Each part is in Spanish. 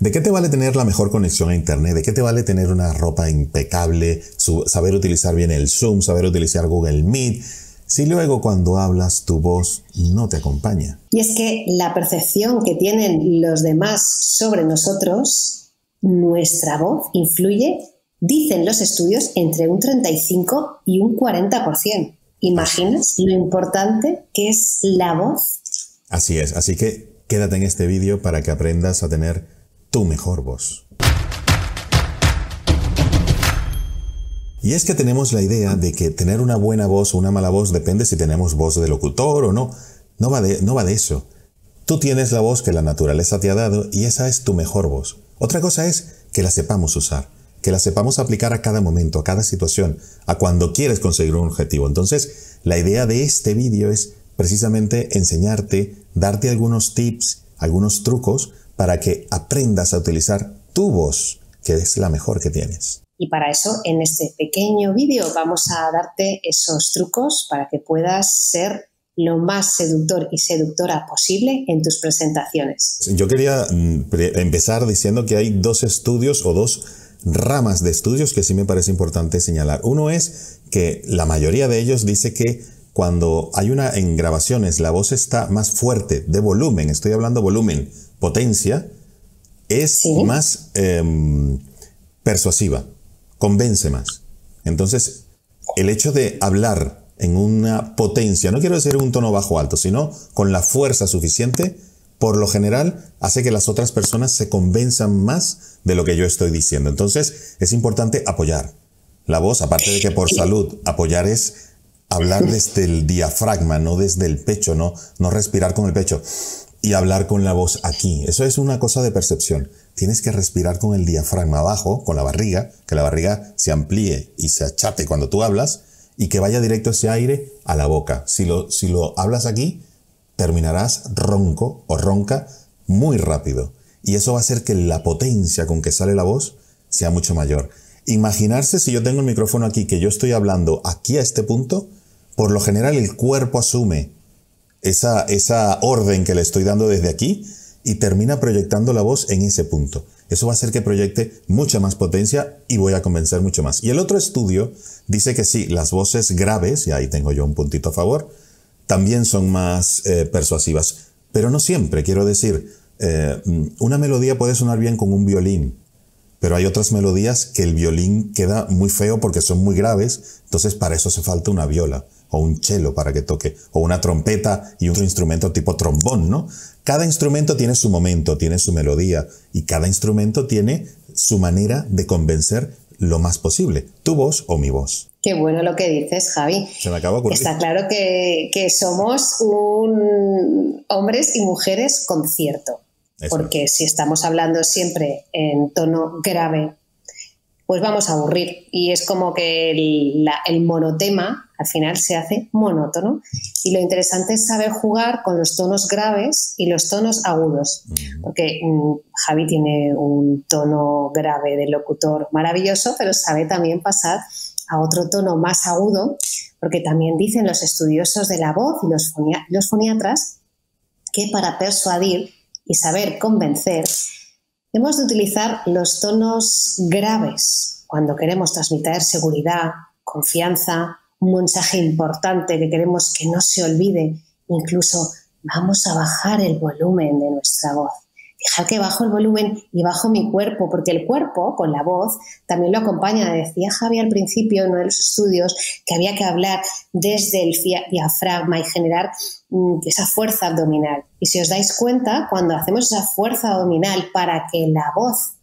¿De qué te vale tener la mejor conexión a Internet? ¿De qué te vale tener una ropa impecable, saber utilizar bien el Zoom, saber utilizar Google Meet? Si luego cuando hablas tu voz no te acompaña. Y es que la percepción que tienen los demás sobre nosotros, nuestra voz influye, dicen los estudios, entre un 35 y un 40%. ¿Imaginas lo importante que es la voz? Así es, así que quédate en este vídeo para que aprendas a tener tu mejor voz. Y es que tenemos la idea de que tener una buena voz o una mala voz depende si tenemos voz de locutor o no. No va de, no va de eso. Tú tienes la voz que la naturaleza te ha dado y esa es tu mejor voz. Otra cosa es que la sepamos usar, que la sepamos aplicar a cada momento, a cada situación, a cuando quieres conseguir un objetivo. Entonces, la idea de este vídeo es precisamente enseñarte, darte algunos tips, algunos trucos para que aprendas a utilizar tu voz, que es la mejor que tienes. Y para eso, en este pequeño vídeo vamos a darte esos trucos para que puedas ser lo más seductor y seductora posible en tus presentaciones. Yo quería mm, empezar diciendo que hay dos estudios o dos ramas de estudios que sí me parece importante señalar. Uno es que la mayoría de ellos dice que cuando hay una en grabaciones la voz está más fuerte de volumen, estoy hablando volumen, potencia, es más em, persuasiva, convence más. Entonces, el hecho de hablar en una potencia, no quiero decir un tono bajo alto, sino con la fuerza suficiente, por lo general hace que las otras personas se convenzan más de lo que yo estoy diciendo. Entonces, es importante apoyar. La voz, aparte de que por salud, apoyar es hablar desde el diafragma, no desde el pecho, no, no respirar con el pecho y hablar con la voz aquí. Eso es una cosa de percepción. Tienes que respirar con el diafragma abajo, con la barriga, que la barriga se amplíe y se achate cuando tú hablas y que vaya directo ese aire a la boca. Si lo, si lo hablas aquí, terminarás ronco o ronca muy rápido. Y eso va a hacer que la potencia con que sale la voz sea mucho mayor. Imaginarse si yo tengo el micrófono aquí, que yo estoy hablando aquí a este punto, por lo general el cuerpo asume esa, esa orden que le estoy dando desde aquí y termina proyectando la voz en ese punto. Eso va a hacer que proyecte mucha más potencia y voy a convencer mucho más. Y el otro estudio dice que sí, las voces graves, y ahí tengo yo un puntito a favor, también son más eh, persuasivas. Pero no siempre, quiero decir, eh, una melodía puede sonar bien con un violín, pero hay otras melodías que el violín queda muy feo porque son muy graves, entonces para eso hace falta una viola o un cello para que toque, o una trompeta y otro instrumento tipo trombón, ¿no? Cada instrumento tiene su momento, tiene su melodía y cada instrumento tiene su manera de convencer lo más posible, tu voz o mi voz. Qué bueno lo que dices, Javi. Se me acaba Está claro que, somos un hombres y mujeres con cierto. Porque si estamos hablando siempre en tono grave, pues vamos a aburrir. Y es como que el, monotema al final se hace monótono. Y lo interesante es saber jugar con los tonos graves y los tonos agudos. Porque mm, Javi tiene un tono grave de locutor maravilloso, pero sabe también pasar a otro tono más agudo, porque también dicen los estudiosos de la voz y los, los foniatras que para persuadir y saber convencer Hemos de utilizar los tonos graves cuando queremos transmitir seguridad, confianza, un mensaje importante que queremos que no se olvide. Incluso vamos a bajar el volumen de nuestra voz. Dejar que bajo el volumen y bajo mi cuerpo, porque el cuerpo con la voz también lo acompaña. Decía Javi al principio en uno de los estudios que había que hablar desde el diafragma y generar mm, esa fuerza abdominal. Y si os dais cuenta, cuando hacemos esa fuerza abdominal para que la voz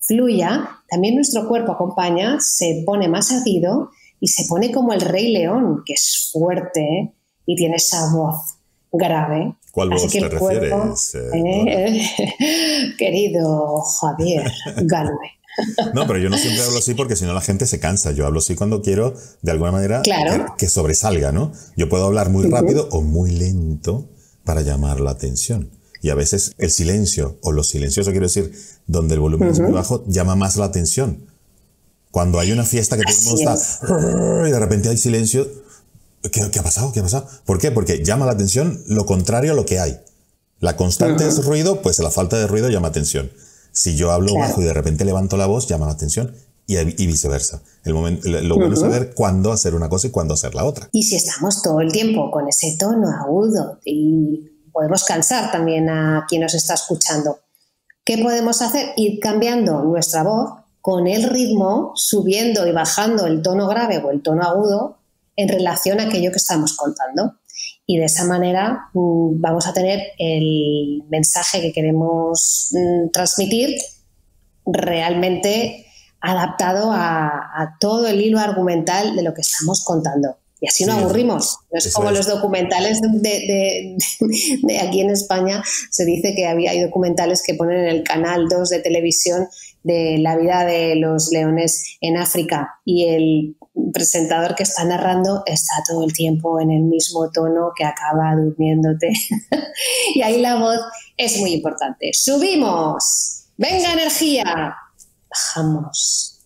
fluya, también nuestro cuerpo acompaña, se pone más erguido y se pone como el rey león, que es fuerte y tiene esa voz grave. ¿Cuál voz te refieres? Eh, eh, querido Javier Galve. No, pero yo no siempre hablo así porque si no la gente se cansa. Yo hablo así cuando quiero, de alguna manera, que, sobresalga, ¿no? Yo puedo hablar muy rápido o muy lento para llamar la atención. Y a veces el silencio, o lo silencioso quiero decir, donde el volumen es muy bajo, llama más la atención. Cuando hay una fiesta que todo el mundo está y de repente hay silencio, ¿Qué, ha pasado? ¿Qué ha pasado? ¿Por qué? Porque llama la atención lo contrario a lo que hay. La constante es ruido, pues la falta de ruido llama atención. Si yo hablo bajo y de repente levanto la voz, llama la atención y, viceversa. El momento, lo bueno es saber cuándo hacer una cosa y cuándo hacer la otra. Y si estamos todo el tiempo con ese tono agudo y podemos cansar también a quien nos está escuchando, ¿qué podemos hacer? Ir cambiando nuestra voz con el ritmo, subiendo y bajando el tono grave o el tono agudo en relación a aquello que estamos contando. Y de esa manera mm, vamos a tener el mensaje que queremos mm, transmitir realmente adaptado a, todo el hilo argumental de lo que estamos contando. Y así no aburrimos. No es como los documentales de, aquí en España. Se dice que había, hay documentales que ponen en el canal 2 de televisión de la vida de los leones en África y el presentador que está narrando está todo el tiempo en el mismo tono que acaba durmiéndote. y ahí la voz es muy importante. Subimos. Venga energía. Bajamos.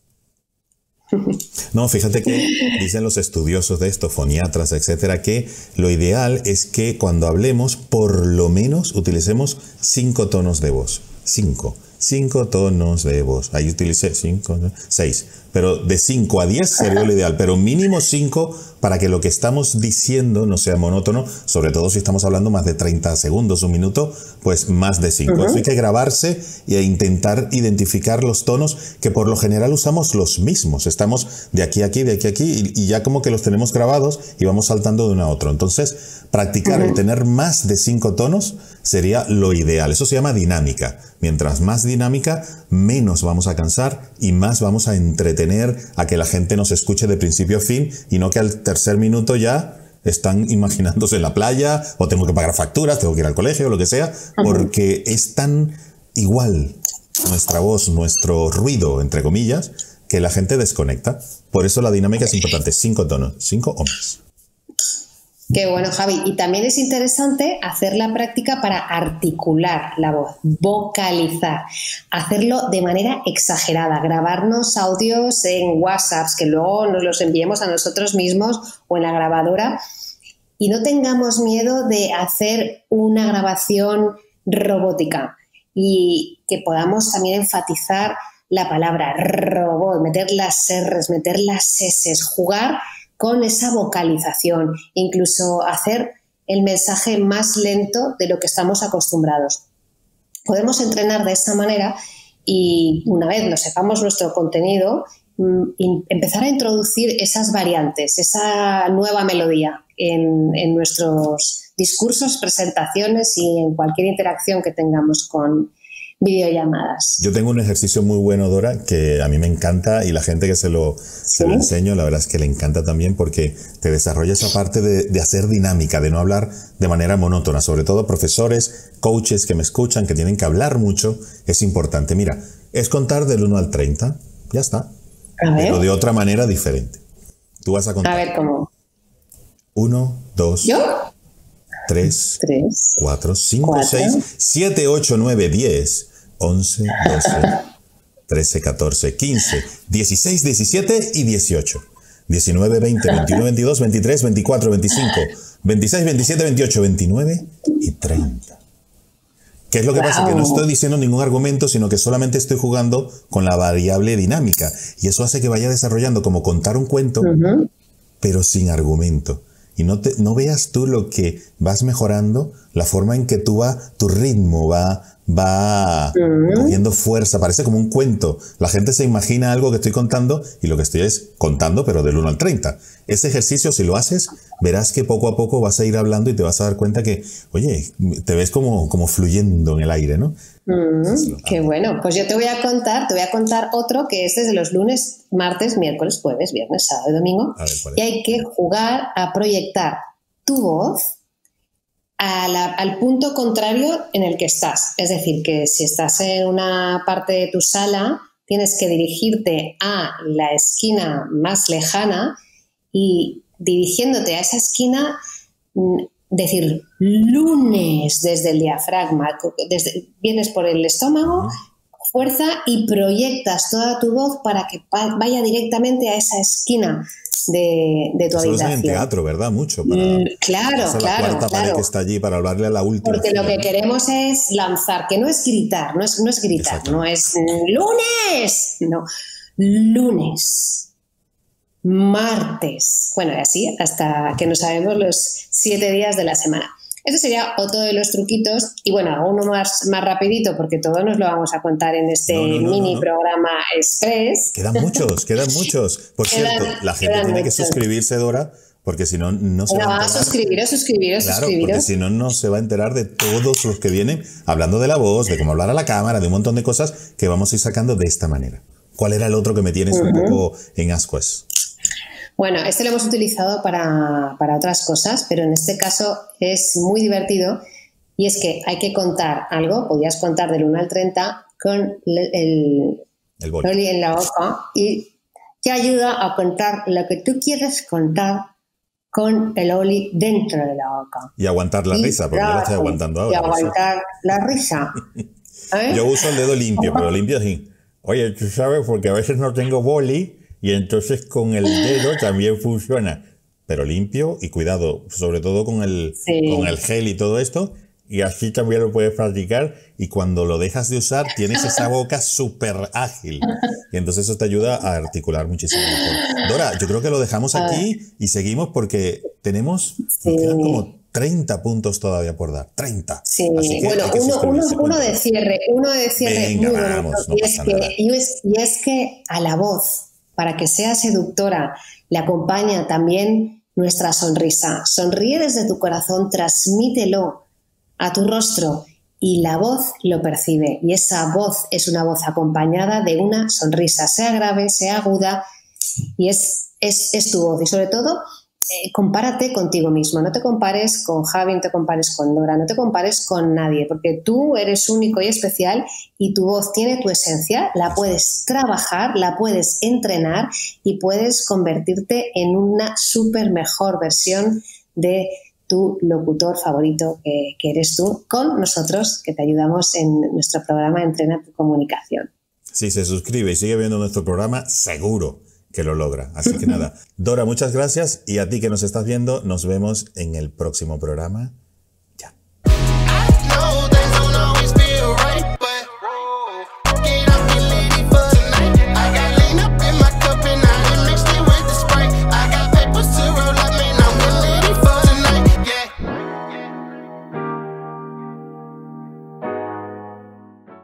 No, fíjate que dicen los estudiosos de esto, foniatras, etcétera, que lo ideal es que cuando hablemos, por lo menos utilicemos cinco tonos de voz. Cinco. Cinco tonos de voz. Ahí utilicé cinco, seis. Pero de 5 a 10 sería lo ideal, pero mínimo 5 para que lo que estamos diciendo no sea monótono, sobre todo si estamos hablando más de 30 segundos, un minuto, pues más de 5. Eso hay que grabarse e intentar identificar los tonos que por lo general usamos los mismos. Estamos de aquí a aquí, de aquí a aquí y, ya como que los tenemos grabados y vamos saltando de uno a otro. Entonces, practicar el tener más de 5 tonos sería lo ideal. Eso se llama dinámica. Mientras más dinámica, menos vamos a cansar y más vamos a entretener a que la gente nos escuche de principio a fin y no que al tercer minuto ya están imaginándose en la playa o tengo que pagar facturas, tengo que ir al colegio o lo que sea, porque es tan igual nuestra voz, nuestro ruido, entre comillas, que la gente desconecta. Por eso la dinámica es importante. Cinco tonos, cinco o más. Qué bueno, Javi. Y también es interesante hacer la práctica para articular la voz, vocalizar, hacerlo de manera exagerada, grabarnos audios en WhatsApp, que luego nos los enviemos a nosotros mismos o en la grabadora. Y no tengamos miedo de hacer una grabación robótica y que podamos también enfatizar la palabra robot, meter las R's, meter las S, jugar con esa vocalización, incluso hacer el mensaje más lento de lo que estamos acostumbrados. Podemos entrenar de esta manera y una vez lo sepamos nuestro contenido, mm, empezar a introducir esas variantes, esa nueva melodía en, en nuestros discursos, presentaciones y en cualquier interacción que tengamos con, videollamadas. Yo tengo un ejercicio muy bueno, Dora, que a mí me encanta y la gente que se lo, se lo enseño, la verdad es que le encanta también porque te desarrolla esa parte de, de, hacer dinámica, de no hablar de manera monótona, sobre todo profesores, coaches que me escuchan, que tienen que hablar mucho, es importante. Mira, es contar del 1 al 30, ya está, pero de otra manera diferente. Tú vas a contar. A ver cómo. 1, 2, ¿Yo? 3, 4, 5, 6, 7, 8, 9, 10, 11, 12, 13, 14, 15, 16, 17 y 18. 19, 20, 21, 22, 23, 24, 25, 26, 27, 28, 29 y 30. ¿Qué es lo que pasa? Que no estoy diciendo ningún argumento, sino que solamente estoy jugando con la variable dinámica. Y eso hace que vaya desarrollando como contar un cuento, pero sin argumento y no, te, no veas tú lo que vas mejorando, la forma en que tú va, tu ritmo va, va cogiendo fuerza, parece como un cuento. La gente se imagina algo que estoy contando y lo que estoy es contando, pero del 1 al 30. Ese ejercicio, si lo haces, verás que poco a poco vas a ir hablando y te vas a dar cuenta que, oye, te ves como, como fluyendo en el aire, ¿no? Mm, qué bueno. Pues yo te voy a contar, te voy a contar otro que es desde los lunes, martes, miércoles, jueves, viernes, sábado y domingo. y hay que jugar a proyectar tu voz al punto contrario en el que estás. Es decir, que si estás en una parte de tu sala, tienes que dirigirte a la esquina más lejana y dirigiéndote a esa esquina mm, decir lunes desde el diafragma, vienes por el estómago, fuerza y proyectas toda tu voz para que vaya directamente a esa esquina de, tu habitación. en teatro, ¿verdad? Mucho. Para mm, claro, claro. La claro. que está allí para hablarle a la última. Porque lo que queremos es lanzar, que no es gritar, no es, no es gritar, no es lunes, no, lunes, martes, bueno, y así hasta que no sabemos los siete días de la semana. Eso sería otro de los truquitos. Y bueno, uno más, más rapidito, porque todo nos lo vamos a contar en este mini programa express. Quedan muchos, quedan muchos. Por cierto, la gente tiene que suscribirse, Dora, porque si no, no se va a enterar. suscribiros, suscribiros, claro, Porque si no, no se va a enterar de todos los que vienen hablando de la voz, de cómo hablar a la cámara, de un montón de cosas que vamos a ir sacando de esta manera. ¿Cuál era el otro que me tienes un poco en ascuas? Bueno, este lo hemos utilizado para, otras cosas, pero en este caso es muy divertido y es que hay que contar algo, podías contar del 1 al 30 con el, el en la boca y te ayuda a contar lo que tú quieres contar con el oli dentro de la boca. Y aguantar la risa, porque yo lo estoy aguantando ahora. Y aguantar la risa. Yo uso el dedo limpio, pero limpio así. Oye, tú sabes, porque a veces no tengo boli y entonces con el dedo también funciona, pero limpio y cuidado, sobre todo con el, con el gel y todo esto. Y así también lo puedes practicar y cuando lo dejas de usar tienes esa boca súper ágil. Y entonces eso te ayuda a articular muchísimo mejor. Dora, yo creo que lo dejamos aquí y seguimos porque tenemos como 30 puntos todavía por dar. 30. Sí, bueno, uno, uno, de cierre, uno de cierre muy bonito. y, es que, y es que a la voz para que sea seductora, le acompaña también nuestra sonrisa. Sonríe desde tu corazón, transmítelo a tu rostro y la voz lo percibe. Y esa voz es una voz acompañada de una sonrisa, sea grave, sea aguda, y es, es, tu voz. Y sobre todo, eh, compárate contigo mismo, no te compares con Javi, no te compares con Dora, no te compares con nadie, porque tú eres único y especial y tu voz tiene tu esencia, la puedes trabajar, la puedes entrenar y puedes convertirte en una súper mejor versión de tu locutor favorito que, que eres tú, con nosotros que te ayudamos en nuestro programa Entrena tu comunicación. Si se suscribe y sigue viendo nuestro programa, seguro que lo logra. Así que nada, Dora, muchas gracias y a ti que nos estás viendo, nos vemos en el próximo programa